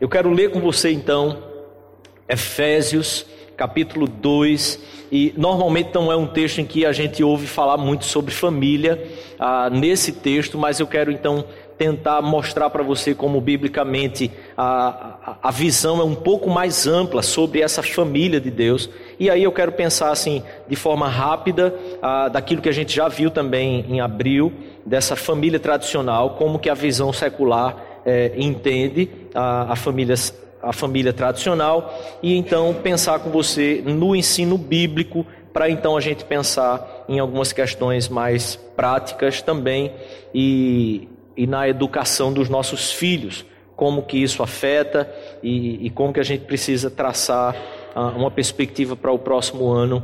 Eu quero ler com você então Efésios capítulo 2, e normalmente não é um texto em que a gente ouve falar muito sobre família ah, nesse texto, mas eu quero então tentar mostrar para você como biblicamente a, a, visão é um pouco mais ampla sobre essa família de Deus. E aí eu quero pensar assim, de forma rápida, ah, daquilo que a gente já viu também em abril, dessa família tradicional, como que a visão secular eh, entende a, a família a família tradicional e então pensar com você no ensino bíblico para então a gente pensar em algumas questões mais práticas também e, e na educação dos nossos filhos, como que isso afeta e, e como que a gente precisa traçar uh, uma perspectiva para o próximo ano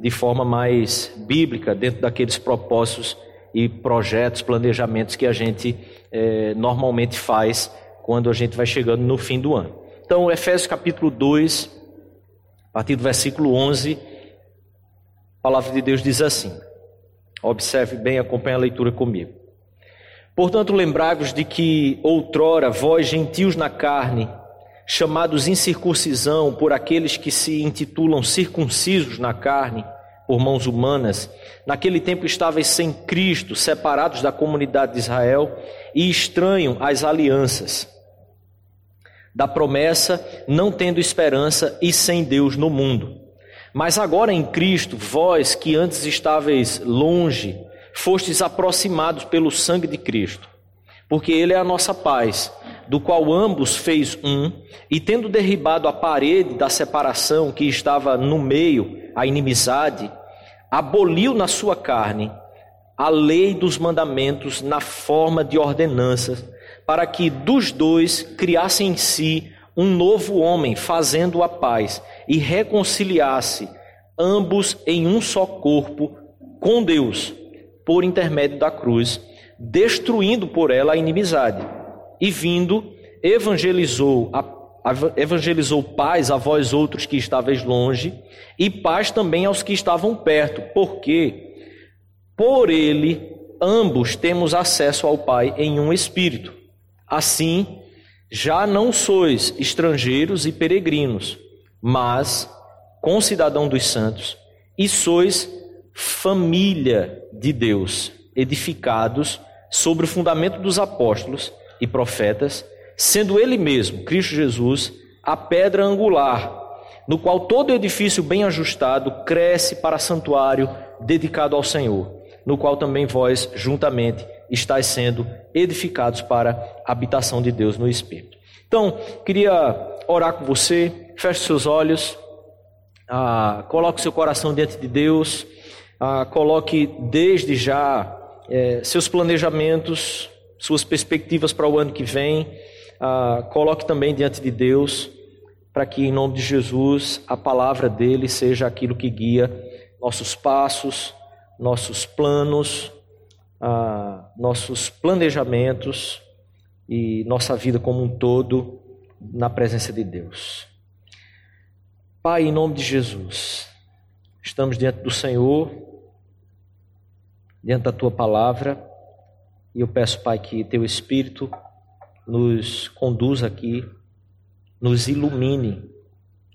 de forma mais bíblica, dentro daqueles propósitos e projetos, planejamentos que a gente eh, normalmente faz quando a gente vai chegando no fim do ano. Então, Efésios capítulo 2, a partir do versículo 11, a palavra de Deus diz assim: Observe bem, acompanhe a leitura comigo. Portanto, lembrai-vos de que outrora vós, gentios na carne, chamados incircuncisão por aqueles que se intitulam circuncisos na carne, por mãos humanas, naquele tempo estavais sem Cristo, separados da comunidade de Israel e estranho às alianças da promessa, não tendo esperança e sem Deus no mundo. Mas agora em Cristo, vós que antes estáveis longe, fostes aproximados pelo sangue de Cristo, porque Ele é a nossa paz, do qual ambos fez um, e tendo derribado a parede da separação que estava no meio, a inimizade, aboliu na sua carne a lei dos mandamentos na forma de ordenanças para que dos dois criasse em si um novo homem, fazendo a paz, e reconciliasse ambos em um só corpo com Deus, por intermédio da cruz, destruindo por ela a inimizade. E vindo, evangelizou a evangelizou paz a vós outros que estáveis longe, e paz também aos que estavam perto, porque por ele ambos temos acesso ao Pai em um espírito. Assim, já não sois estrangeiros e peregrinos, mas concidadão dos santos, e sois família de Deus, edificados sobre o fundamento dos apóstolos e profetas, sendo Ele mesmo, Cristo Jesus, a pedra angular, no qual todo edifício bem ajustado cresce para santuário dedicado ao Senhor, no qual também vós, juntamente, estáis sendo edificados para a habitação de Deus no Espírito. Então, queria orar com você, feche seus olhos, ah, coloque seu coração diante de Deus, ah, coloque desde já eh, seus planejamentos, suas perspectivas para o ano que vem, ah, coloque também diante de Deus, para que em nome de Jesus a palavra dele seja aquilo que guia nossos passos, nossos planos, ah, nossos planejamentos e nossa vida como um todo na presença de Deus. Pai, em nome de Jesus, estamos diante do Senhor, diante da tua palavra, e eu peço, Pai, que teu Espírito nos conduza aqui, nos ilumine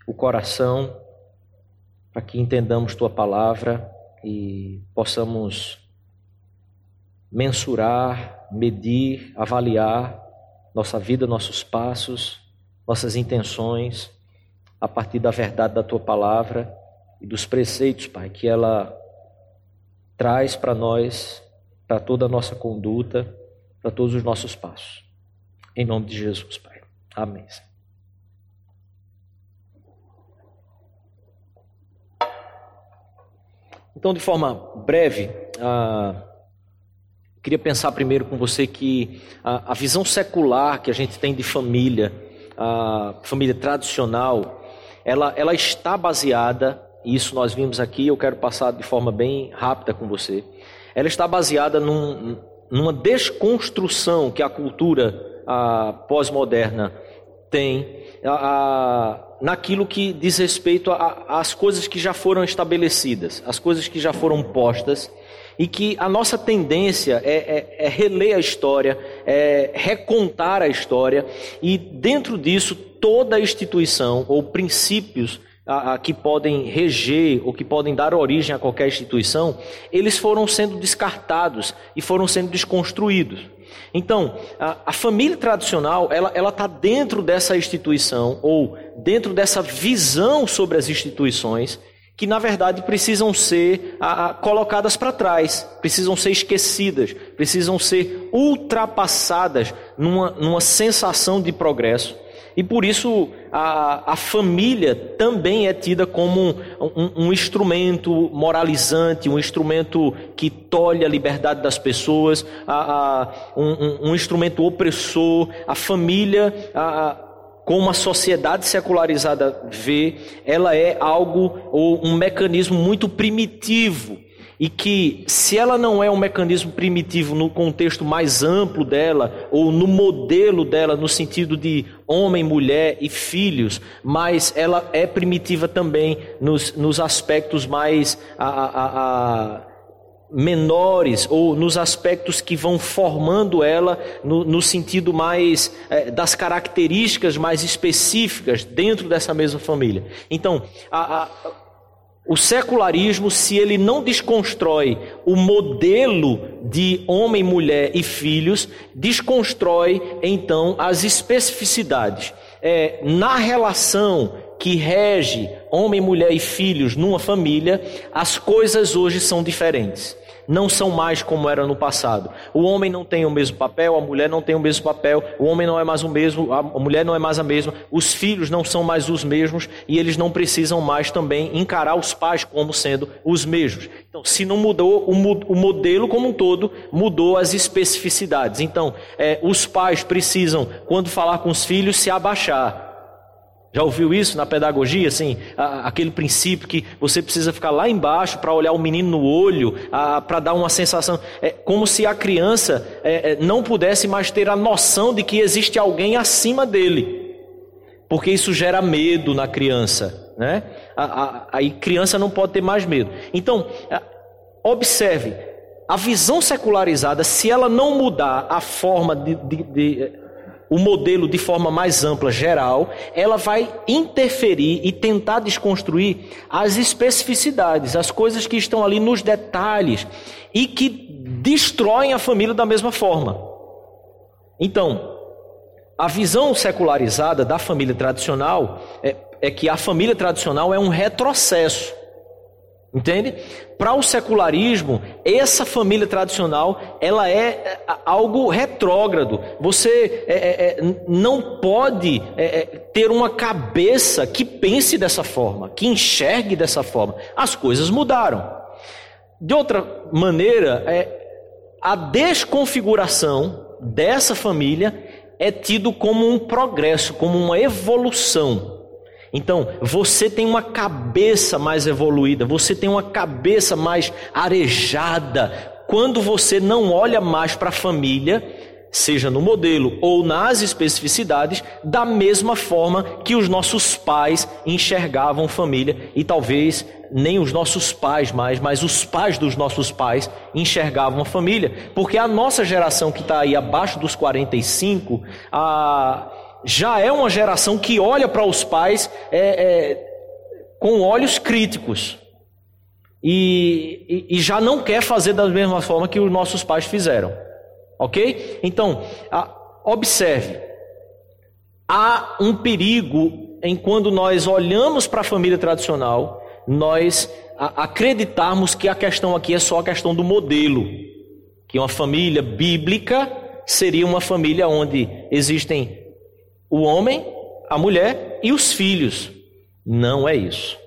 o coração, para que entendamos tua palavra e possamos mensurar, medir, avaliar nossa vida, nossos passos, nossas intenções, a partir da verdade da tua palavra e dos preceitos, Pai, que ela traz para nós, para toda a nossa conduta, para todos os nossos passos. Em nome de Jesus, Pai. Amém. Então, de forma breve, ah, Queria pensar primeiro com você que a, a visão secular que a gente tem de família, a família tradicional, ela, ela está baseada, e isso nós vimos aqui, eu quero passar de forma bem rápida com você. Ela está baseada num, numa desconstrução que a cultura pós-moderna tem a, a, naquilo que diz respeito às coisas que já foram estabelecidas, as coisas que já foram postas e que a nossa tendência é, é, é reler a história, é recontar a história, e dentro disso, toda instituição ou princípios a, a, que podem reger ou que podem dar origem a qualquer instituição, eles foram sendo descartados e foram sendo desconstruídos. Então, a, a família tradicional, ela está dentro dessa instituição ou dentro dessa visão sobre as instituições que na verdade precisam ser a, a, colocadas para trás, precisam ser esquecidas, precisam ser ultrapassadas numa, numa sensação de progresso. E por isso a, a família também é tida como um, um, um, instrumento moralizante, um instrumento que tolhe a liberdade das pessoas, a, um, um, instrumento opressor. A família, como a sociedade secularizada vê, ela é algo ou um mecanismo muito primitivo e que, se ela não é um mecanismo primitivo no contexto mais amplo dela, ou no modelo dela, no sentido de homem, mulher e filhos, mas ela é primitiva também nos, nos aspectos mais a, a, a, menores, ou nos aspectos que vão formando ela no, no sentido mais é, das características mais específicas dentro dessa mesma família. Então, a o secularismo, se ele não desconstrói o modelo de homem, mulher e filhos, desconstrói então as especificidades. É, na relação que rege homem, mulher e filhos numa família, as coisas hoje são diferentes não são mais como era no passado. O homem não tem o mesmo papel, a mulher não tem o mesmo papel, o homem não é mais o mesmo, a mulher não é mais a mesma, os filhos não são mais os mesmos e eles não precisam mais também encarar os pais como sendo os mesmos. Então, se não mudou o, modelo como um todo, mudou as especificidades. Então, é, os pais precisam, quando falar com os filhos, se abaixar já ouviu isso na pedagogia, assim, aquele princípio que você precisa ficar lá embaixo para olhar o menino no olho, para dar uma sensação, é como se a criança é, é, não pudesse mais ter a noção de que existe alguém acima dele, porque isso gera medo na criança, né? Aí criança não pode ter mais medo. Então, observe, a visão secularizada, se ela não mudar a forma de, de, de o modelo de forma mais ampla, geral, ela vai interferir e tentar desconstruir as especificidades, as coisas que estão ali nos detalhes e que destroem a família da mesma forma. Então, a visão secularizada da família tradicional é, é que a família tradicional é um retrocesso. Entende? Para o secularismo, essa família tradicional, ela é, é algo retrógrado. Você é, é, é não pode é, ter uma cabeça que pense dessa forma, que enxergue dessa forma. As coisas mudaram. De outra maneira, a desconfiguração dessa família é tido como um progresso, como uma evolução. Então, você tem uma cabeça mais evoluída, você tem uma cabeça mais arejada. Quando você não olha mais para a família, seja no modelo ou nas especificidades, da mesma forma que os nossos pais enxergavam família e talvez nem os nossos pais mais, mas os pais dos nossos pais enxergavam a família, porque a nossa geração que está aí abaixo dos 45, a já é uma geração que olha para os pais é, é, com olhos críticos e, e, e, já não quer fazer da mesma forma que os nossos pais fizeram. Ok? Então, a, observe: há um perigo em quando nós olhamos para a família tradicional, nós a, acreditarmos que a questão aqui é só a questão do modelo, que uma família bíblica seria uma família onde existem o homem, a mulher e os filhos. Não é isso.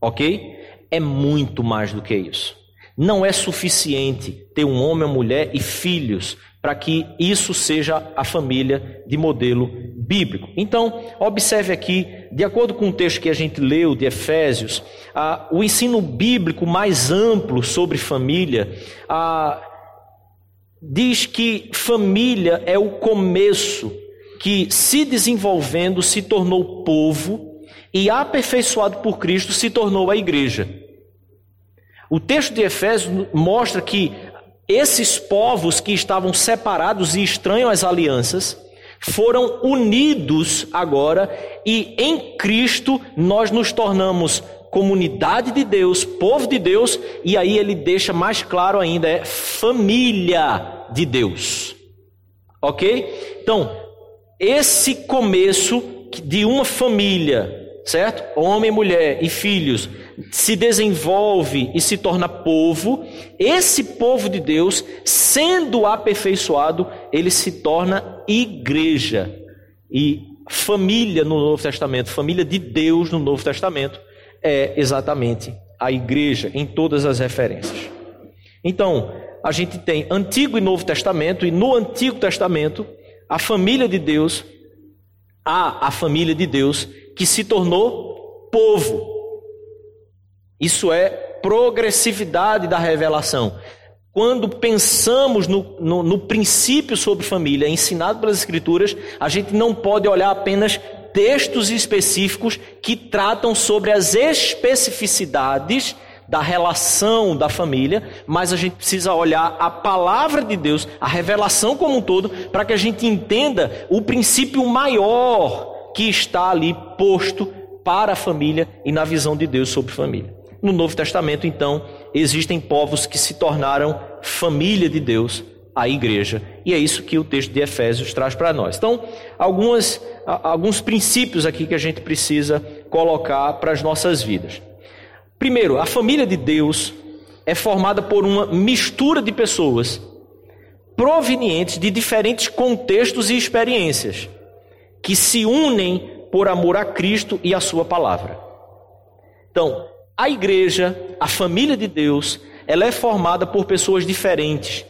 Ok? É muito mais do que isso. Não é suficiente ter um homem, uma mulher e filhos para que isso seja a família de modelo bíblico. Então, observe aqui, de acordo com o texto que a gente leu de Efésios, ah, o ensino bíblico mais amplo sobre família ah, diz que família é o começo que, se desenvolvendo, se tornou povo e, aperfeiçoado por Cristo, se tornou a igreja. O texto de Efésios mostra que esses povos que estavam separados e estranhos às alianças foram unidos agora e em Cristo nós nos tornamos comunidade de Deus, povo de Deus, e aí ele deixa mais claro ainda, é família de Deus. Ok? Então, esse começo de uma família, certo? Homem, mulher e filhos, se desenvolve e se torna povo, esse povo de Deus, sendo aperfeiçoado, ele se torna igreja. E família no Novo Testamento, família de Deus no Novo Testamento, é exatamente a igreja em todas as referências. Então, a gente tem Antigo e Novo Testamento, e no Antigo Testamento, a família de Deus, há a família de Deus que se tornou povo. Isso é progressividade da revelação. Quando pensamos no, no, no, princípio sobre família ensinado pelas Escrituras, a gente não pode olhar apenas textos específicos que tratam sobre as especificidades da relação da família, mas a gente precisa olhar a palavra de Deus, a revelação como um todo, para que a gente entenda o princípio maior que está ali posto para a família e na visão de Deus sobre família. No Novo Testamento, então, existem povos que se tornaram família de Deus, a igreja. E é isso que o texto de Efésios traz para nós. Então, algumas, alguns princípios aqui que a gente precisa colocar para as nossas vidas. Primeiro, a família de Deus é formada por uma mistura de pessoas provenientes de diferentes contextos e experiências que se unem por amor a Cristo e a Sua palavra. Então, a igreja, a família de Deus, ela é formada por pessoas diferentes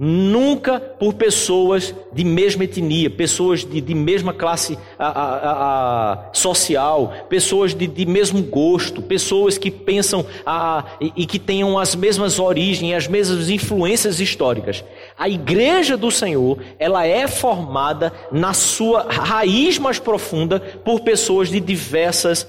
Nunca por pessoas de mesma etnia, pessoas de, de mesma classe a, a, a, social, pessoas de, de, mesmo gosto, pessoas que pensam e, e que tenham as mesmas origens, as mesmas influências históricas. A igreja do Senhor, ela é formada na sua raiz mais profunda por pessoas de diversas,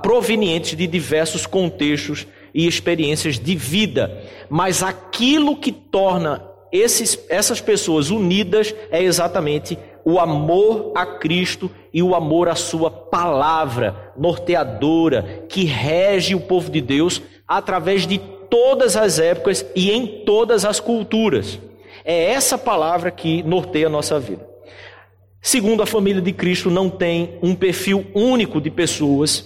provenientes de diversos contextos e experiências de vida. Mas aquilo que torna esses, essas pessoas unidas é exatamente o amor a Cristo e o amor à Sua palavra norteadora, que rege o povo de Deus através de todas as épocas e em todas as culturas. É essa palavra que norteia a nossa vida. Segundo, a família de Cristo não tem um perfil único de pessoas,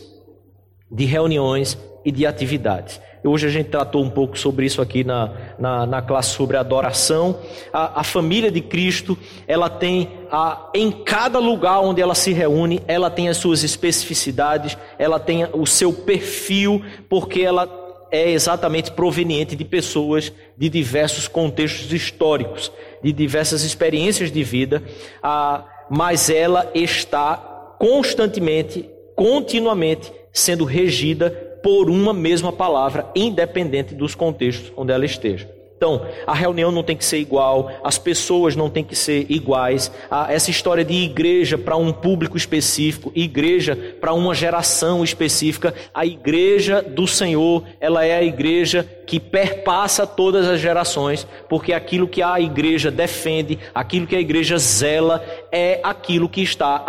de reuniões e de atividades. Hoje a gente tratou um pouco sobre isso aqui na, na, na classe sobre adoração. A, a, família de Cristo, ela tem, a, em cada lugar onde ela se reúne, ela tem as suas especificidades, ela tem o seu perfil, porque ela é exatamente proveniente de pessoas de diversos contextos históricos, de diversas experiências de vida, a, mas ela está constantemente, continuamente sendo regida por uma mesma palavra, independente dos contextos onde ela esteja. Então, a reunião não tem que ser igual, as pessoas não têm que ser iguais. essa história de igreja para um público específico, igreja para uma geração específica, a igreja do Senhor, ela é a igreja que perpassa todas as gerações, porque aquilo que a igreja defende, aquilo que a igreja zela, é aquilo que está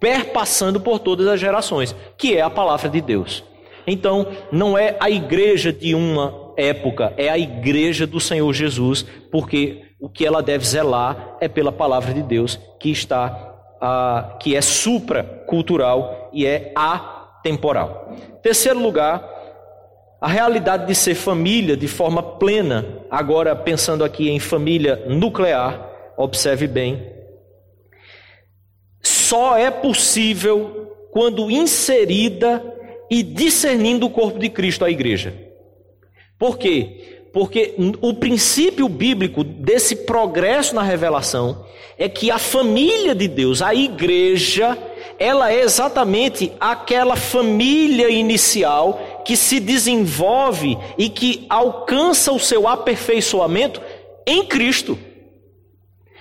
perpassando por todas as gerações, que é a palavra de Deus. Então, não é a igreja de uma época, é a igreja do Senhor Jesus, porque o que ela deve zelar é pela palavra de Deus, que está que é supracultural e é atemporal. Terceiro lugar, a realidade de ser família de forma plena, agora pensando aqui em família nuclear, observe bem, só é possível quando inserida e discernindo o corpo de Cristo, a igreja. Por quê? Porque o princípio bíblico desse progresso na revelação é que a família de Deus, a igreja, ela é exatamente aquela família inicial que se desenvolve e que alcança o seu aperfeiçoamento em Cristo.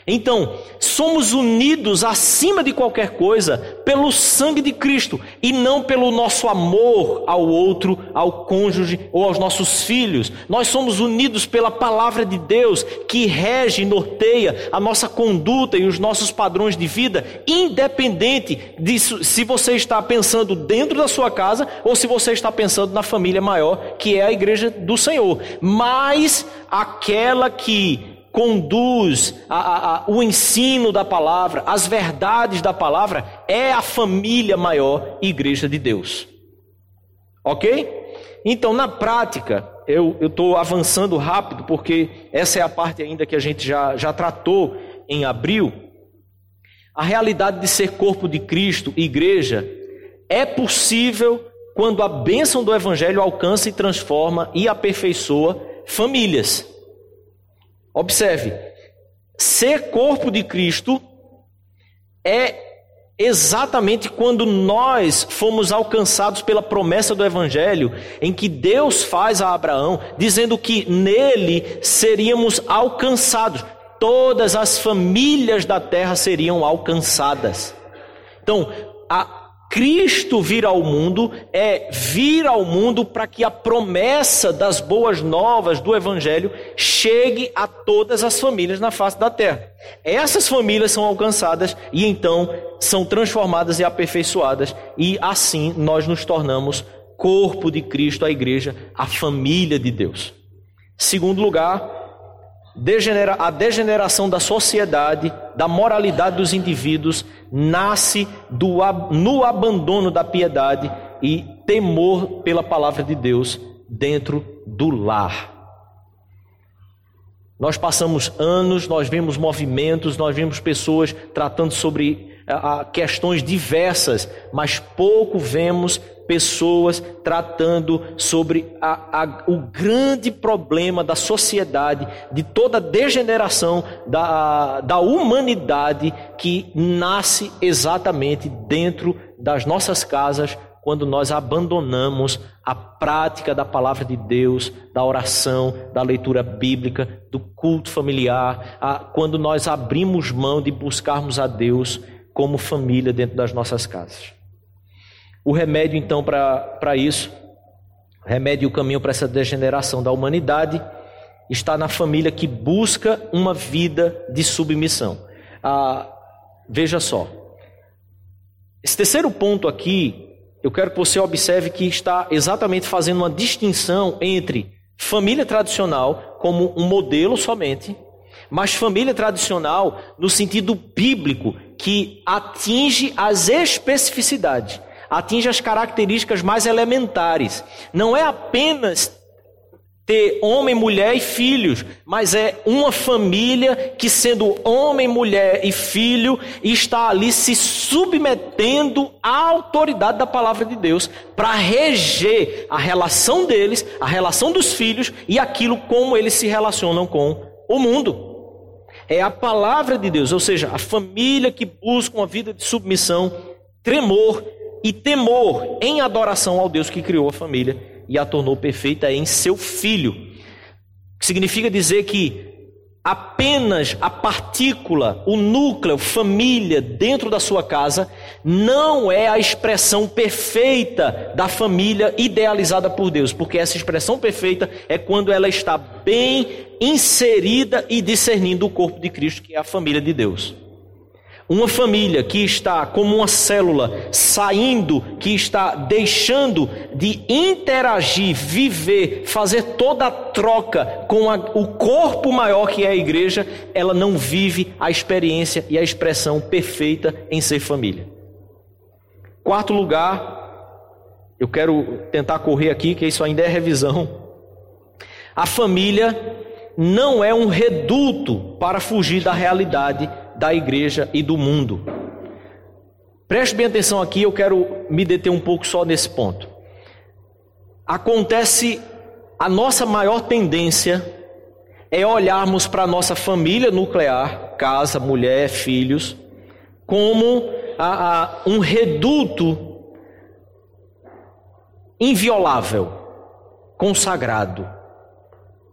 Então, somos unidos acima de qualquer coisa pelo sangue de Cristo e não pelo nosso amor ao outro, ao cônjuge ou aos nossos filhos. Nós somos unidos pela palavra de Deus que rege e norteia a nossa conduta e os nossos padrões de vida, independente disso, se você está pensando dentro da sua casa ou se você está pensando na família maior, que é a igreja do Senhor. Mas aquela que conduz a, a, a, o ensino da palavra, as verdades da palavra, é a família maior, igreja de Deus. Ok? Então, na prática, eu estou avançando rápido, porque essa é a parte ainda que a gente já, já tratou em abril. A realidade de ser corpo de Cristo, igreja, é possível quando a bênção do Evangelho alcança e transforma e aperfeiçoa famílias. Observe, ser corpo de Cristo é exatamente quando nós fomos alcançados pela promessa do Evangelho, em que Deus faz a Abraão, dizendo que nele seríamos alcançados, todas as famílias da terra seriam alcançadas. Então, a, Cristo vir ao mundo é vir ao mundo para que a promessa das boas novas do Evangelho chegue a todas as famílias na face da terra. Essas famílias são alcançadas e então são transformadas e aperfeiçoadas, e assim nós nos tornamos corpo de Cristo, a igreja, a família de Deus. Segundo lugar, degenera, a degeneração da sociedade, da moralidade dos indivíduos, nasce do, no abandono da piedade e temor pela palavra de Deus dentro do lar. Nós passamos anos, nós vemos movimentos, nós vemos pessoas tratando sobre a, a questões diversas, mas pouco vemos pessoas tratando sobre a, a, o grande problema da sociedade, de toda a degeneração da, da humanidade que nasce exatamente dentro das nossas casas, quando nós abandonamos a prática da palavra de Deus, da oração, da leitura bíblica, do culto familiar, a, quando nós abrimos mão de buscarmos a Deus como família dentro das nossas casas. O remédio, então, para isso, o remédio e o caminho para essa degeneração da humanidade está na família que busca uma vida de submissão. Ah, veja só, esse terceiro ponto aqui, eu quero que você observe que está exatamente fazendo uma distinção entre família tradicional como um modelo somente, mas família tradicional no sentido bíblico que atinge as especificidades atinge as características mais elementares. Não é apenas ter homem, mulher e filhos, mas é uma família que, sendo homem, mulher e filho, está ali se submetendo à autoridade da palavra de Deus para reger a relação deles, a relação dos filhos e aquilo como eles se relacionam com o mundo. É a palavra de Deus, ou seja, a família que busca uma vida de submissão, tremor e temor em adoração ao Deus que criou a família e a tornou perfeita em seu filho. Significa dizer que apenas a partícula, o núcleo, família dentro da sua casa não é a expressão perfeita da família idealizada por Deus, porque essa expressão perfeita é quando ela está bem inserida e discernindo o corpo de Cristo, que é a família de Deus. Uma família que está como uma célula saindo, que está deixando de interagir, viver, fazer toda a troca com a, o corpo maior que é a igreja, ela não vive a experiência e a expressão perfeita em ser família. Quarto lugar, eu quero tentar correr aqui, que isso ainda é revisão. A família não é um reduto para fugir da realidade da igreja e do mundo. Preste bem atenção aqui, eu quero me deter um pouco só nesse ponto. Acontece a nossa maior tendência é olharmos para a nossa família nuclear, casa, mulher, filhos, como a, a, um reduto inviolável, consagrado.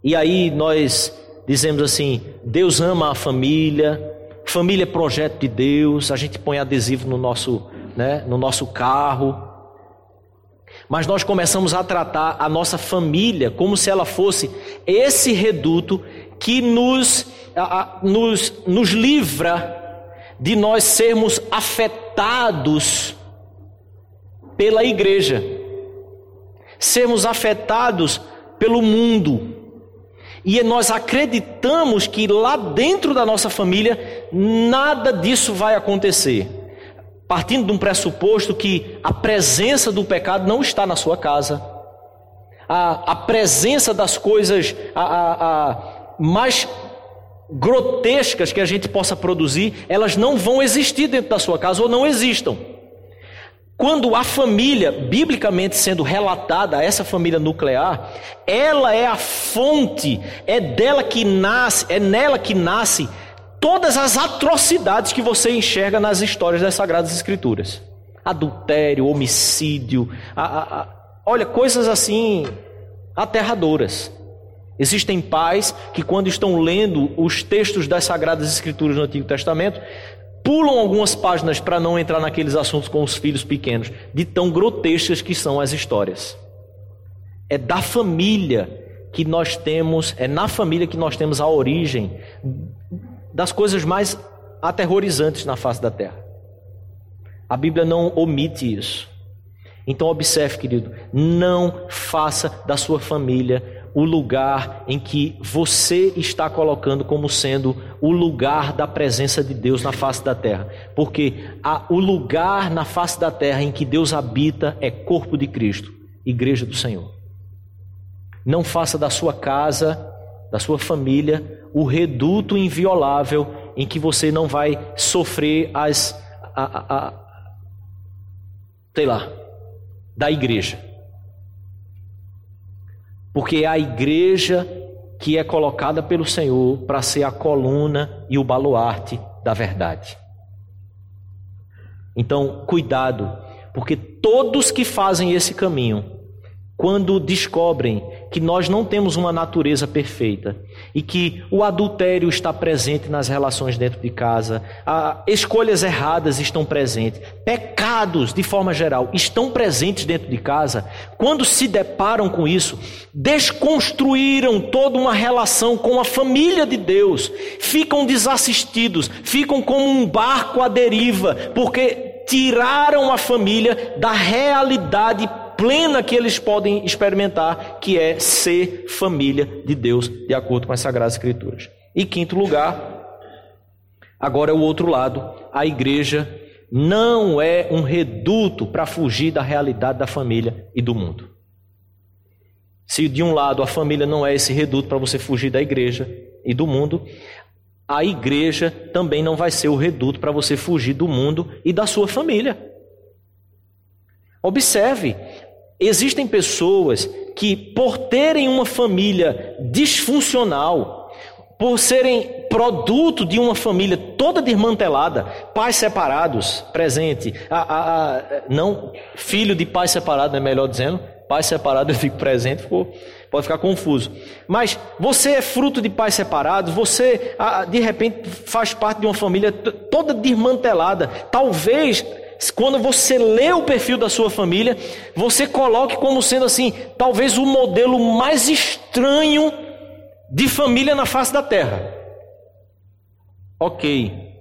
E aí nós dizemos assim: Deus ama a família, Família é projeto de Deus, a gente põe adesivo no nosso, né, no nosso carro. Mas nós começamos a tratar a nossa família como se ela fosse esse reduto que nos, a, a, nos, nos livra de nós sermos afetados pela igreja, sermos afetados pelo mundo. E nós acreditamos que lá dentro da nossa família nada disso vai acontecer. Partindo de um pressuposto que a presença do pecado não está na sua casa, a, a presença das coisas a, a, a mais grotescas que a gente possa produzir, elas não vão existir dentro da sua casa ou não existam. Quando a família, biblicamente sendo relatada, essa família nuclear, ela é a fonte, é dela que nasce, é nela que nasce todas as atrocidades que você enxerga nas histórias das Sagradas Escrituras. Adultério, homicídio, a, a, a, olha, coisas assim aterradoras. Existem pais que, quando estão lendo os textos das Sagradas Escrituras no Antigo Testamento, pulam algumas páginas para não entrar naqueles assuntos com os filhos pequenos, de tão grotescas que são as histórias. É da família que nós temos, é na família que nós temos a origem das coisas mais aterrorizantes na face da terra. A Bíblia não omite isso. Então observe, querido, não faça da sua família o lugar em que você está colocando como sendo o lugar da presença de Deus na face da terra. Porque a, o lugar na face da terra em que Deus habita é corpo de Cristo, igreja do Senhor. Não faça da sua casa, da sua família, o reduto inviolável em que você não vai sofrer as. A, a, a, sei lá, da igreja. Porque é a igreja que é colocada pelo Senhor para ser a coluna e o baluarte da verdade. Então, cuidado, porque todos que fazem esse caminho, quando descobrem que nós não temos uma natureza perfeita e que o adultério está presente nas relações dentro de casa, escolhas erradas estão presentes, pecados de forma geral estão presentes dentro de casa, quando se deparam com isso, desconstruíram toda uma relação com a família de Deus, ficam desassistidos, ficam como um barco à deriva, porque tiraram a família da realidade plena que eles podem experimentar, que é ser família de Deus, de acordo com as Sagradas Escrituras. E quinto lugar, agora é o outro lado, a igreja não é um reduto para fugir da realidade da família e do mundo. Se de um lado a família não é esse reduto para você fugir da igreja e do mundo, a igreja também não vai ser o reduto para você fugir do mundo e da sua família. Observe, Existem pessoas que, por terem uma família disfuncional, por serem produto de uma família toda desmantelada, pais separados, presente, a, a, a, não filho de pai separado, é melhor dizendo, pai separado eu fico presente, pode ficar confuso. Mas você é fruto de pais separados, você de repente faz parte de uma família toda desmantelada, talvez quando você lê o perfil da sua família, você coloque como sendo assim, talvez o modelo mais estranho de família na face da terra. Ok,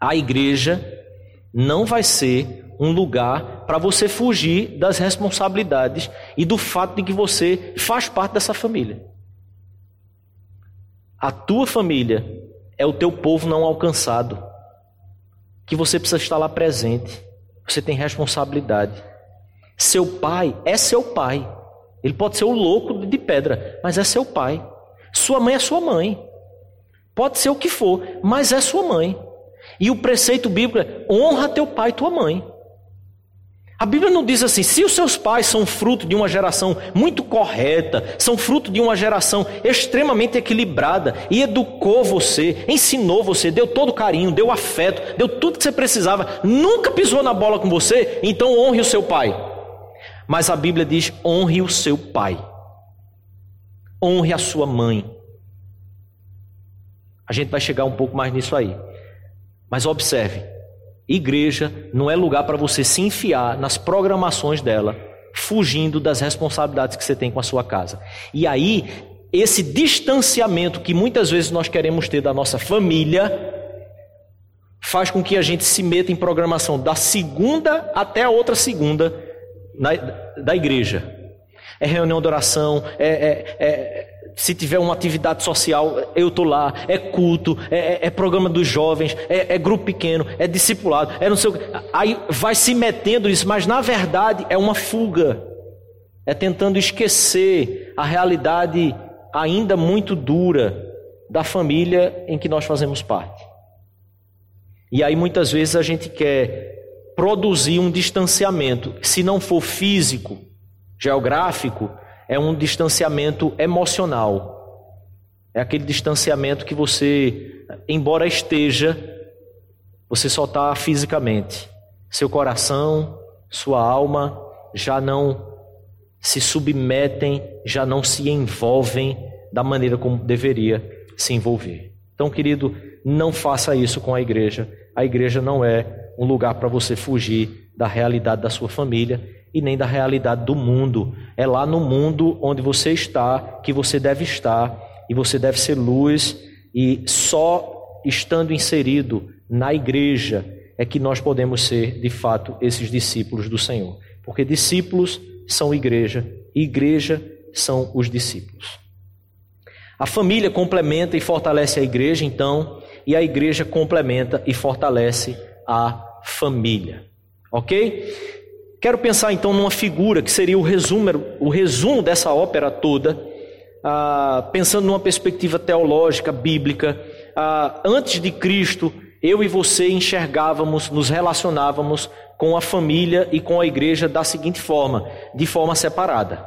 a igreja não vai ser um lugar para você fugir das responsabilidades e do fato de que você faz parte dessa família. A tua família é o teu povo não alcançado que você precisa estar lá presente. Você tem responsabilidade. Seu pai é seu pai. Ele pode ser o louco de pedra, mas é seu pai. Sua mãe é sua mãe. Pode ser o que for, mas é sua mãe. E o preceito bíblico é: honra teu pai e tua mãe. A Bíblia não diz assim: se os seus pais são fruto de uma geração muito correta, são fruto de uma geração extremamente equilibrada e educou você, ensinou você, deu todo carinho, deu afeto, deu tudo que você precisava, nunca pisou na bola com você, então honre o seu pai. Mas a Bíblia diz: honre o seu pai, honre a sua mãe. A gente vai chegar um pouco mais nisso aí. Mas observe, igreja não é lugar para você se enfiar nas programações dela, fugindo das responsabilidades que você tem com a sua casa. E aí, esse distanciamento que muitas vezes nós queremos ter da nossa família, faz com que a gente se meta em programação da segunda até a outra segunda na, da igreja. É reunião de oração, é, é, é se tiver uma atividade social, eu estou lá, é culto, é, é, é programa dos jovens, é, é, grupo pequeno, é discipulado, é não sei o que. Aí vai se metendo isso, mas na verdade é uma fuga. É tentando esquecer a realidade ainda muito dura da família em que nós fazemos parte. E aí muitas vezes a gente quer produzir um distanciamento, se não for físico, geográfico, é um distanciamento emocional. É aquele distanciamento que você, embora esteja, você só está fisicamente. Seu coração, sua alma já não se submetem, já não se envolvem da maneira como deveria se envolver. Então, querido, não faça isso com a igreja. A igreja não é um lugar para você fugir da realidade da sua família e nem da realidade do mundo. É lá no mundo onde você está que você deve estar e você deve ser luz e só estando inserido na igreja é que nós podemos ser de fato esses discípulos do Senhor. Porque discípulos são igreja, igreja são os discípulos. A família complementa e fortalece a igreja, então, e a igreja complementa e fortalece a família. Ok? Quero pensar então numa figura que seria o resumo, o resumo dessa ópera toda, ah, pensando numa perspectiva teológica, bíblica. Ah, antes de Cristo, eu e você enxergávamos, nos relacionávamos com a família e com a igreja da seguinte forma, de forma separada.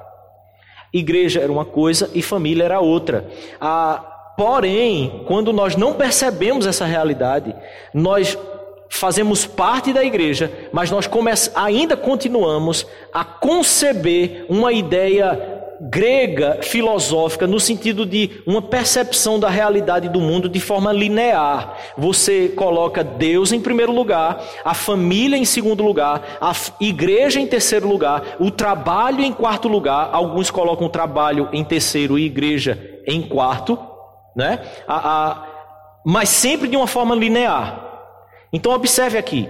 Igreja era uma coisa e família era outra. Ah, porém, quando nós não percebemos essa realidade, nós fazemos parte da igreja, mas nós ainda continuamos a conceber uma ideia grega filosófica no sentido de uma percepção da realidade do mundo de forma linear. Você coloca Deus em primeiro lugar, a família em segundo lugar, a igreja em terceiro lugar, o trabalho em quarto lugar. Alguns colocam o trabalho em terceiro e igreja em quarto, né? A, a, mas sempre de uma forma linear. Então observe aqui.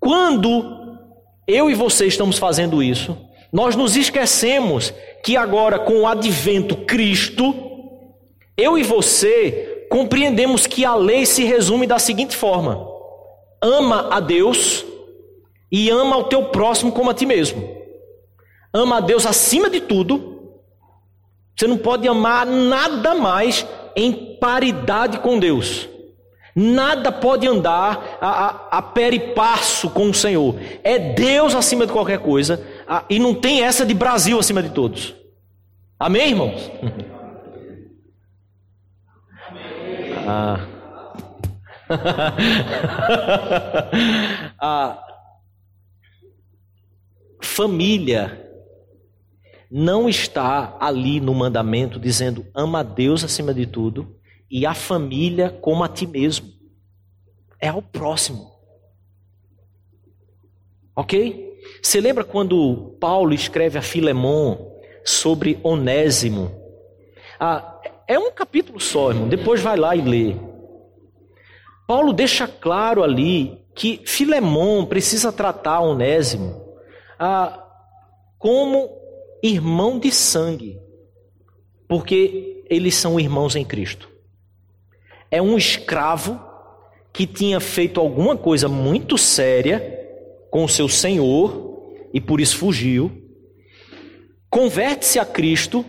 Quando eu e você estamos fazendo isso, nós nos esquecemos que agora com o advento Cristo, eu e você compreendemos que a lei se resume da seguinte forma: ama a Deus e ama o teu próximo como a ti mesmo. Ama a Deus acima de tudo. Você não pode amar nada mais em paridade com Deus. Nada pode andar a, a, a peripasso com o Senhor. É Deus acima de qualquer coisa. A, e não tem essa de Brasil acima de todos. Amém, irmãos? Ah. a família não está ali no mandamento dizendo ama a Deus acima de tudo e a família como a ti mesmo. É ao próximo. Ok? Você lembra quando Paulo escreve a Filemon sobre Onésimo? Ah, é um capítulo só, irmão. Depois vai lá e lê. Paulo deixa claro ali que Filemon precisa tratar Onésimo ah, como irmão de sangue, porque eles são irmãos em Cristo é um escravo que tinha feito alguma coisa muito séria com o seu senhor e por isso fugiu. Converte-se a Cristo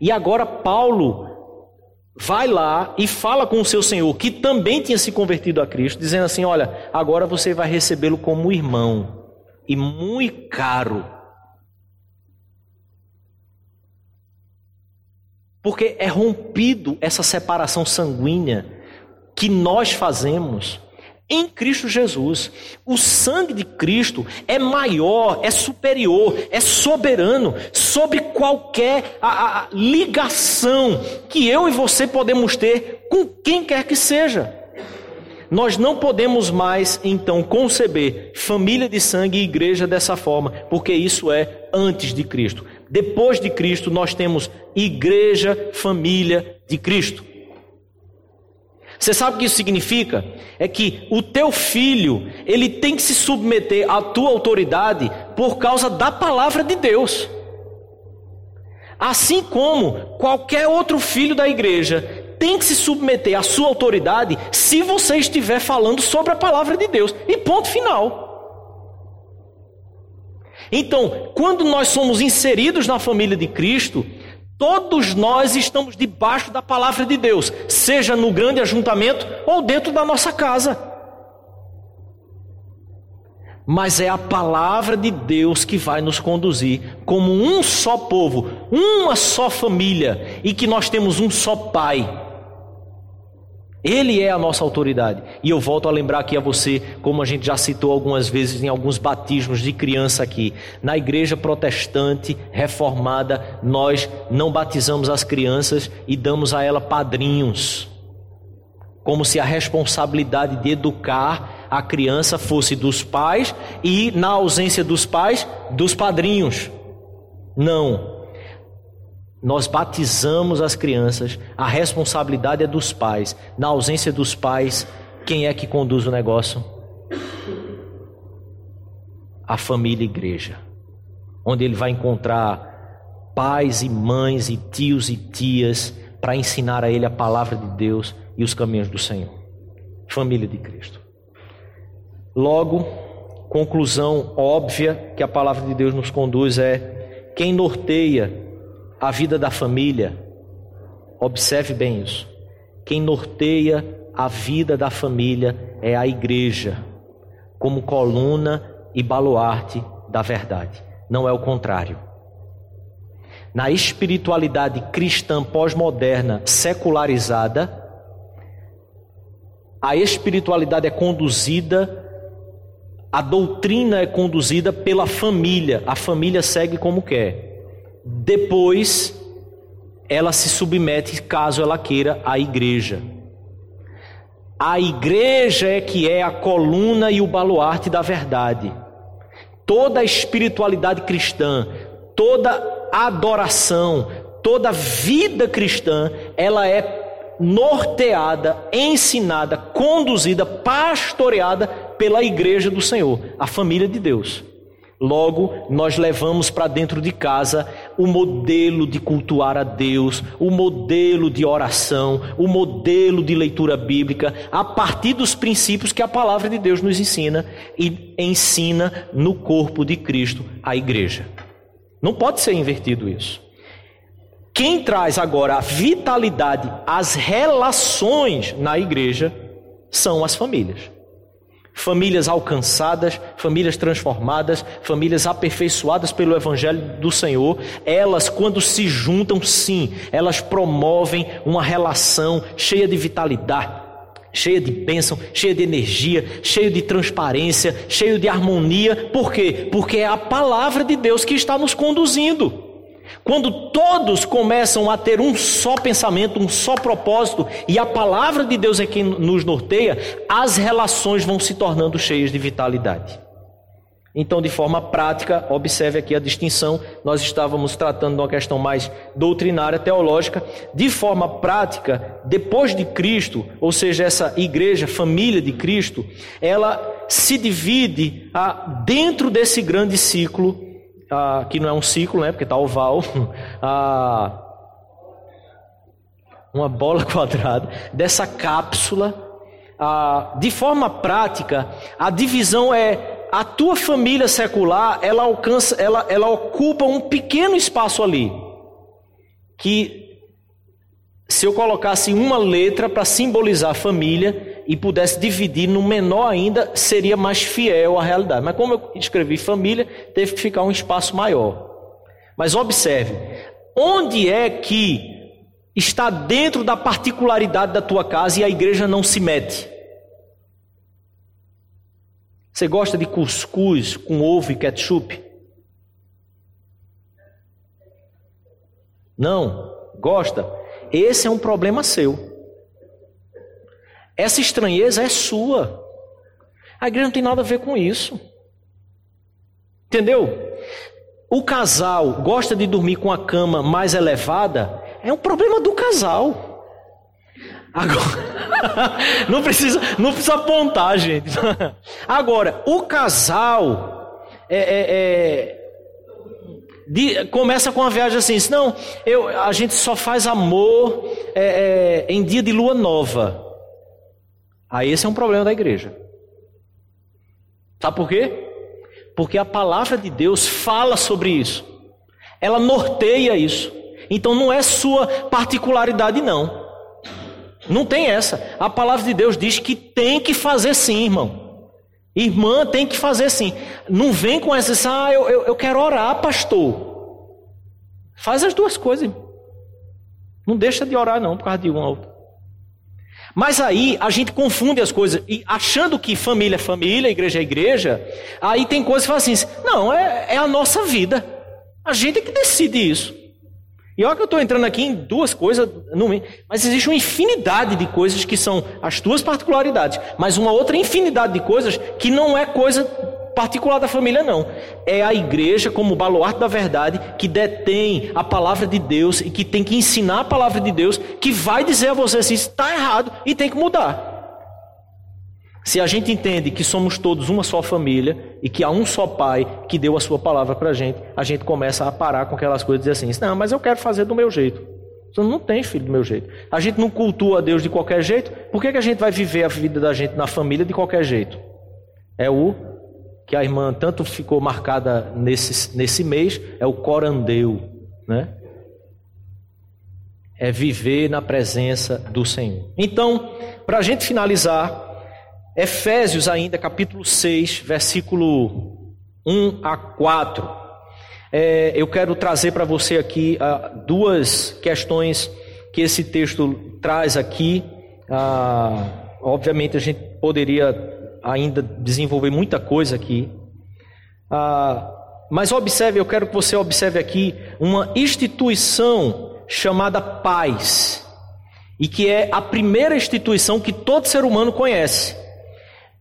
e agora Paulo vai lá e fala com o seu senhor, que também tinha se convertido a Cristo, dizendo assim: Olha, agora você vai recebê-lo como irmão e muito caro. Porque é rompido essa separação sanguínea que nós fazemos em Cristo Jesus. O sangue de Cristo é maior, é superior, é soberano sobre qualquer a, a, ligação que eu e você podemos ter com quem quer que seja. Nós não podemos mais, então, conceber família de sangue e igreja dessa forma, porque isso é antes de Cristo. Depois de Cristo, nós temos igreja, família de Cristo. Você sabe o que isso significa? É que o teu filho, ele tem que se submeter à tua autoridade por causa da palavra de Deus. Assim como qualquer outro filho da igreja tem que se submeter à sua autoridade se você estiver falando sobre a palavra de Deus. E ponto final. Então, quando nós somos inseridos na família de Cristo, todos nós estamos debaixo da palavra de Deus, seja no grande ajuntamento ou dentro da nossa casa. Mas é a palavra de Deus que vai nos conduzir como um só povo, uma só família e que nós temos um só Pai. Ele é a nossa autoridade. E eu volto a lembrar aqui a você, como a gente já citou algumas vezes em alguns batismos de criança aqui. Na igreja protestante reformada, nós não batizamos as crianças e damos a ela padrinhos. Como se a responsabilidade de educar a criança fosse dos pais e, na ausência dos pais, dos padrinhos. Não. Nós batizamos as crianças, a responsabilidade é dos pais. Na ausência dos pais, quem é que conduz o negócio? A família igreja, onde ele vai encontrar pais e mães e tios e tias para ensinar a ele a palavra de Deus e os caminhos do Senhor. Família de Cristo. Logo, conclusão óbvia que a palavra de Deus nos conduz é: quem norteia a vida da família, observe bem isso. Quem norteia a vida da família é a igreja, como coluna e baluarte da verdade. Não é o contrário. Na espiritualidade cristã pós-moderna secularizada, a espiritualidade é conduzida, a doutrina é conduzida pela família. A família segue como quer depois ela se submete, caso ela queira, à igreja. A igreja é que é a coluna e o baluarte da verdade. Toda a espiritualidade cristã, toda adoração, toda vida cristã, ela é norteada, ensinada, conduzida, pastoreada pela igreja do Senhor, a família de Deus. Logo, nós levamos para dentro de casa o modelo de cultuar a Deus, o modelo de oração, o modelo de leitura bíblica, a partir dos princípios que a palavra de Deus nos ensina e ensina no corpo de Cristo, a igreja. Não pode ser invertido isso. Quem traz agora a vitalidade, as relações na igreja, são as famílias famílias alcançadas, famílias transformadas, famílias aperfeiçoadas pelo Evangelho do Senhor, elas, quando se juntam, sim, elas promovem uma relação cheia de vitalidade. Cheia de bênção, cheia de energia, cheia de transparência, cheio de harmonia. Por quê? Porque é a palavra de Deus que está nos conduzindo. Quando todos começam a ter um só pensamento, um só propósito, e a palavra de Deus é quem nos norteia, as relações vão se tornando cheias de vitalidade. Então, de forma prática, observe aqui a distinção. Nós estávamos tratando de uma questão mais doutrinária, teológica. De forma prática, depois de Cristo, ou seja, essa igreja, família de Cristo, ela se divide ah, dentro desse grande ciclo ah, que não é um ciclo, né, porque está oval, ah, uma bola quadrada, dessa cápsula. Ah, de forma prática, a divisão é a tua família secular, ela alcança, ela, ela ocupa um pequeno espaço ali, que se eu colocasse uma letra para simbolizar família, e pudesse dividir no menor ainda, seria mais fiel à realidade. Mas como eu escrevi família, teve que ficar um espaço maior. Mas observe, onde é que está dentro da particularidade da tua casa e a igreja não se mete? Você gosta de cuscuz com ovo e ketchup? Não? Gosta? Esse é um problema seu. Essa estranheza é sua. A igreja não tem nada a ver com isso. Entendeu? O casal gosta de dormir com a cama mais elevada, é um problema do casal. Agora, não precisa, não precisa apontar, gente. Agora, o casal é, é, é de, começa com uma viagem assim, não, eu, a gente só faz amor é, é, em dia de lua nova. Aí esse é um problema da igreja. Sabe por quê? Porque a palavra de Deus fala sobre isso. Ela norteia isso. Então não é sua particularidade, não. Não tem essa. A palavra de Deus diz que tem que fazer sim, irmão. Irmã tem que fazer sim. Não vem com essa, ah, eu, eu, eu quero orar, pastor. Faz as duas coisas. Não deixa de orar, não, por causa de uma ou outra. Mas aí a gente confunde as coisas, e achando que família é família, igreja é igreja, aí tem coisas que falam assim: não, é, é a nossa vida. A gente é que decide isso. E olha que eu estou entrando aqui em duas coisas, mas existe uma infinidade de coisas que são as tuas particularidades, mas uma outra infinidade de coisas que não é coisa particular da família, não. É a igreja, como baluarte da verdade, que detém a palavra de Deus e que tem que ensinar a palavra de Deus, que vai dizer a você se está errado e tem que mudar. Se a gente entende que somos todos uma só família e que há um só pai que deu a sua palavra para a gente, a gente começa a parar com aquelas coisas e dizer assim: não, mas eu quero fazer do meu jeito. Você não tem filho do meu jeito. A gente não cultua a Deus de qualquer jeito. Por que, que a gente vai viver a vida da gente na família de qualquer jeito? É o que a irmã tanto ficou marcada nesse, nesse mês, é o corandeu, né? É viver na presença do Senhor. Então, para a gente finalizar, Efésios ainda, capítulo 6, versículo 1 a 4. É, eu quero trazer para você aqui ah, duas questões que esse texto traz aqui. Ah, obviamente a gente poderia ainda desenvolver muita coisa aqui. Ah, mas observe, eu quero que você observe aqui uma instituição chamada paz, e que é a primeira instituição que todo ser humano conhece.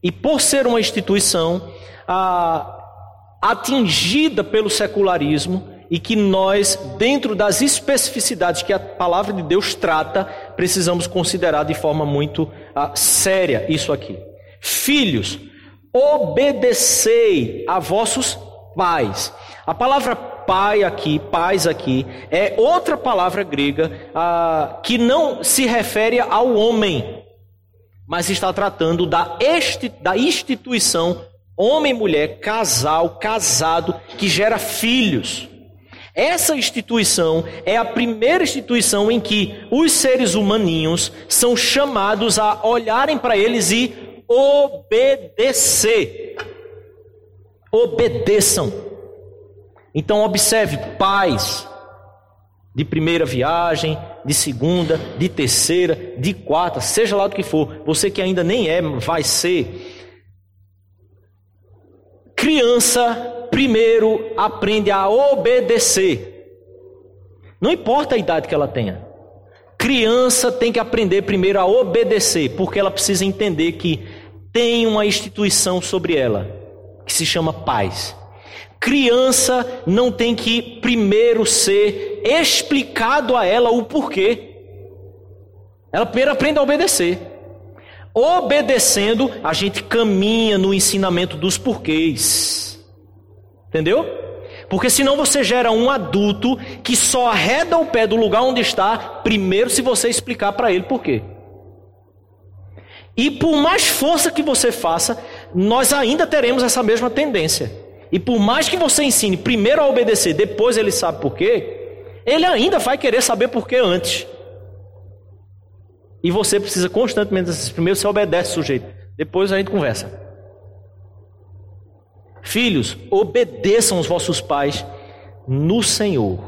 E por ser uma instituição ah, atingida pelo secularismo e que nós, dentro das especificidades que a palavra de Deus trata, precisamos considerar de forma muito ah, séria isso aqui. Filhos, obedecei a vossos pais. A palavra pai aqui, pais aqui, é outra palavra grega ah, que não se refere ao homem, mas está tratando da, da instituição homem mulher, casal, casado, que gera filhos. Essa instituição é a primeira instituição em que os seres humaninhos são chamados a olharem para eles e obedecer. Obedeçam. Então, observe, pais, de primeira viagem, de segunda, de terceira, de quarta, seja lá do que for, você que ainda nem é, vai ser. Criança, primeiro aprende a obedecer. Não importa a idade que ela tenha. Criança tem que aprender primeiro a obedecer, porque ela precisa entender que tem uma instituição sobre ela, que se chama paz. Criança não tem que primeiro ser explicado a ela o porquê. Ela primeiro aprende a obedecer. Obedecendo, a gente caminha no ensinamento dos porquês. Entendeu? Porque senão você gera um adulto que só arreda o pé do lugar onde está, primeiro se você explicar para ele por quê. E por mais força que você faça, nós ainda teremos essa mesma tendência. E por mais que você ensine primeiro a obedecer, depois ele sabe por quê, ele ainda vai querer saber por quê antes. E você precisa constantemente primeiro você obedece o sujeito, depois a gente conversa. Filhos, obedeçam os vossos pais no Senhor.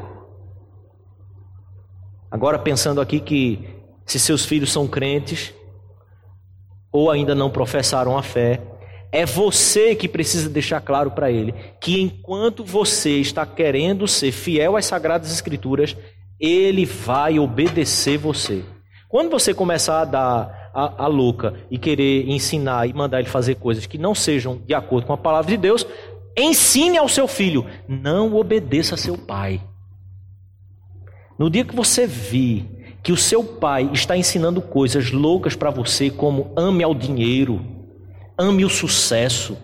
Agora pensando aqui que se seus filhos são crentes ou ainda não professaram a fé, é você que precisa deixar claro para ele que enquanto você está querendo ser fiel às sagradas escrituras, ele vai obedecer você. Quando você começar a dar a, a, louca e querer ensinar e mandar ele fazer coisas que não sejam de acordo com a palavra de Deus, ensine ao seu filho: não obedeça a seu pai. No dia que você vir que o seu pai está ensinando coisas loucas para você, como ame ao dinheiro, ame o sucesso,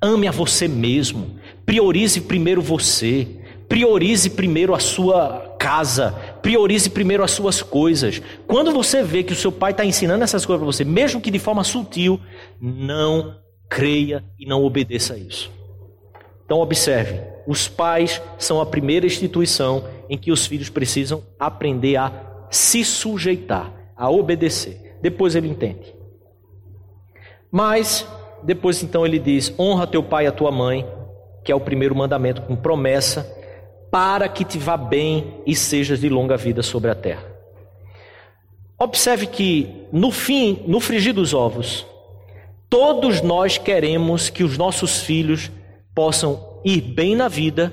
ame a você mesmo, priorize primeiro você, priorize primeiro a sua casa, priorize primeiro as suas coisas. Quando você vê que o seu pai está ensinando essas coisas para você, mesmo que de forma sutil, não creia e não obedeça a isso. Então, observe: os pais são a primeira instituição em que os filhos precisam aprender a se sujeitar, a obedecer. Depois ele entende. Mas, depois então ele diz: honra teu pai e a tua mãe, que é o primeiro mandamento com promessa, para que te vá bem e sejas de longa vida sobre a terra. Observe que, no fim, no frigir dos ovos, todos nós queremos que os nossos filhos possam ir bem na vida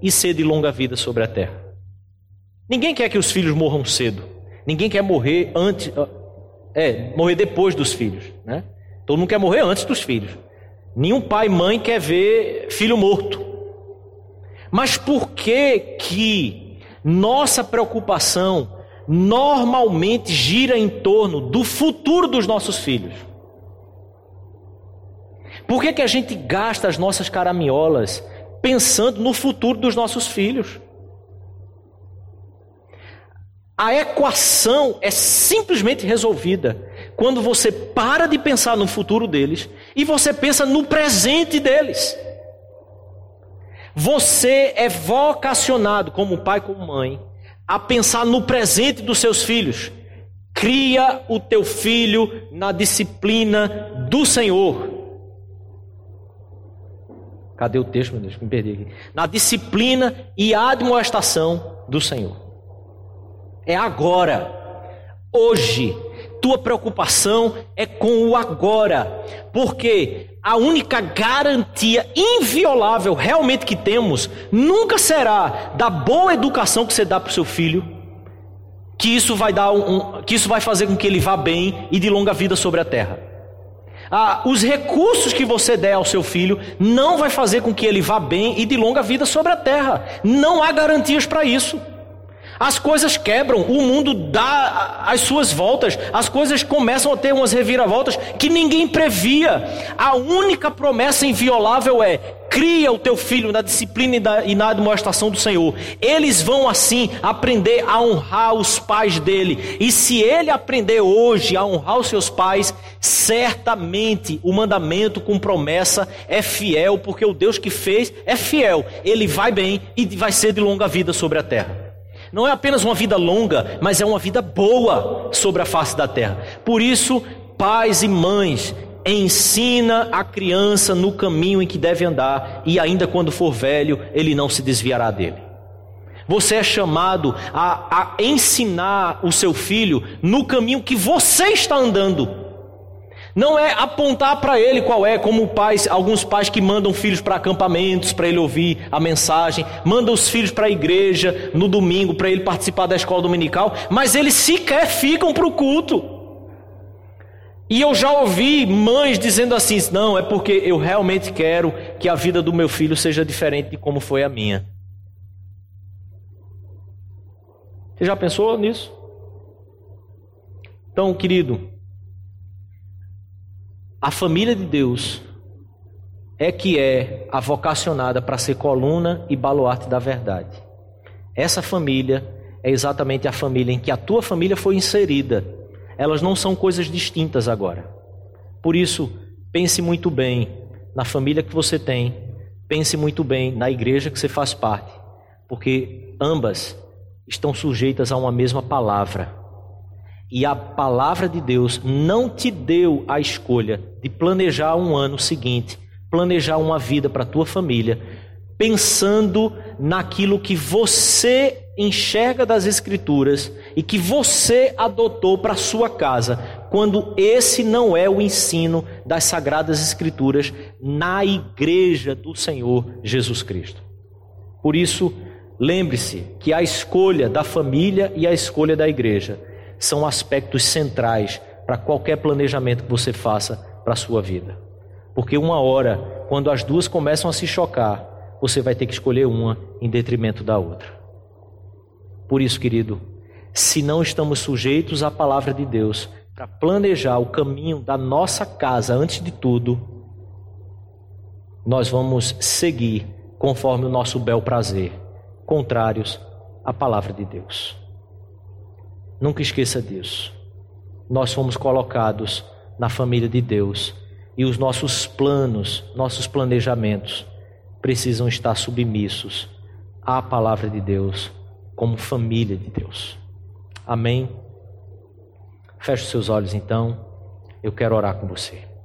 e ser de longa vida sobre a terra. Ninguém quer que os filhos morram cedo. Ninguém quer morrer antes, ah, é, morrer depois dos filhos, né? Todo mundo quer morrer antes dos filhos. Nenhum pai e mãe quer ver filho morto. Mas por que que nossa preocupação normalmente gira em torno do futuro dos nossos filhos? Por que, que a gente gasta as nossas caraminholas pensando no futuro dos nossos filhos? A equação é simplesmente resolvida quando você para de pensar no futuro deles e você pensa no presente deles. Você é vocacionado, como pai, como mãe, a pensar no presente dos seus filhos. Cria o teu filho na disciplina do Senhor. Cadê o texto, meu Deus? Me perdi aqui. Na disciplina e admoestação do Senhor. É agora, hoje. Tua preocupação é com o agora, porque a única garantia inviolável realmente que temos nunca será da boa educação que você dá para o seu filho, que isso vai dar um, que isso vai fazer com que ele vá bem e de longa vida sobre a terra. Ah, os recursos que você der ao seu filho não vai fazer com que ele vá bem e de longa vida sobre a terra. Não há garantias para isso. As coisas quebram, o mundo dá as suas voltas, as coisas começam a ter umas reviravoltas que ninguém previa. A única promessa inviolável é: cria o teu filho na disciplina e na demonstração do Senhor. Eles vão assim aprender a honrar os pais dele. E se ele aprender hoje a honrar os seus pais, certamente o mandamento com promessa é fiel, porque o Deus que fez é fiel. Ele vai bem e vai ser de longa vida sobre a terra. Não é apenas uma vida longa, mas é uma vida boa sobre a face da terra. Por isso, pais e mães, ensina a criança no caminho em que deve andar, e ainda quando for velho, ele não se desviará dele. Você é chamado a, a ensinar o seu filho no caminho que você está andando. Não é apontar para ele qual é, como pais, alguns pais que mandam filhos para acampamentos para ele ouvir a mensagem, mandam os filhos para a igreja no domingo para ele participar da escola dominical, mas eles sequer ficam para o culto. E eu já ouvi mães dizendo assim: não, é porque eu realmente quero que a vida do meu filho seja diferente de como foi a minha. Você já pensou nisso? Então, querido, a família de Deus é que é a vocacionada para ser coluna e baluarte da verdade. Essa família é exatamente a família em que a tua família foi inserida. Elas não são coisas distintas agora. Por isso, pense muito bem na família que você tem, pense muito bem na igreja que você faz parte, porque ambas estão sujeitas a uma mesma palavra e a palavra de Deus não te deu a escolha de planejar um ano seguinte, planejar uma vida para a tua família, pensando naquilo que você enxerga das Escrituras e que você adotou para sua casa, quando esse não é o ensino das Sagradas Escrituras na igreja do Senhor Jesus Cristo. Por isso, lembre-se que a escolha da família e a escolha da igreja são aspectos centrais para qualquer planejamento que você faça para a sua vida. Porque uma hora, quando as duas começam a se chocar, você vai ter que escolher uma em detrimento da outra. Por isso, querido, se não estamos sujeitos à palavra de Deus para planejar o caminho da nossa casa antes de tudo, nós vamos seguir conforme o nosso bel prazer, contrários à palavra de Deus. Nunca esqueça disso. Nós fomos colocados na família de Deus e os nossos planos, nossos planejamentos precisam estar submissos à palavra de Deus como família de Deus. Amém? Feche seus olhos então. Eu quero orar com você.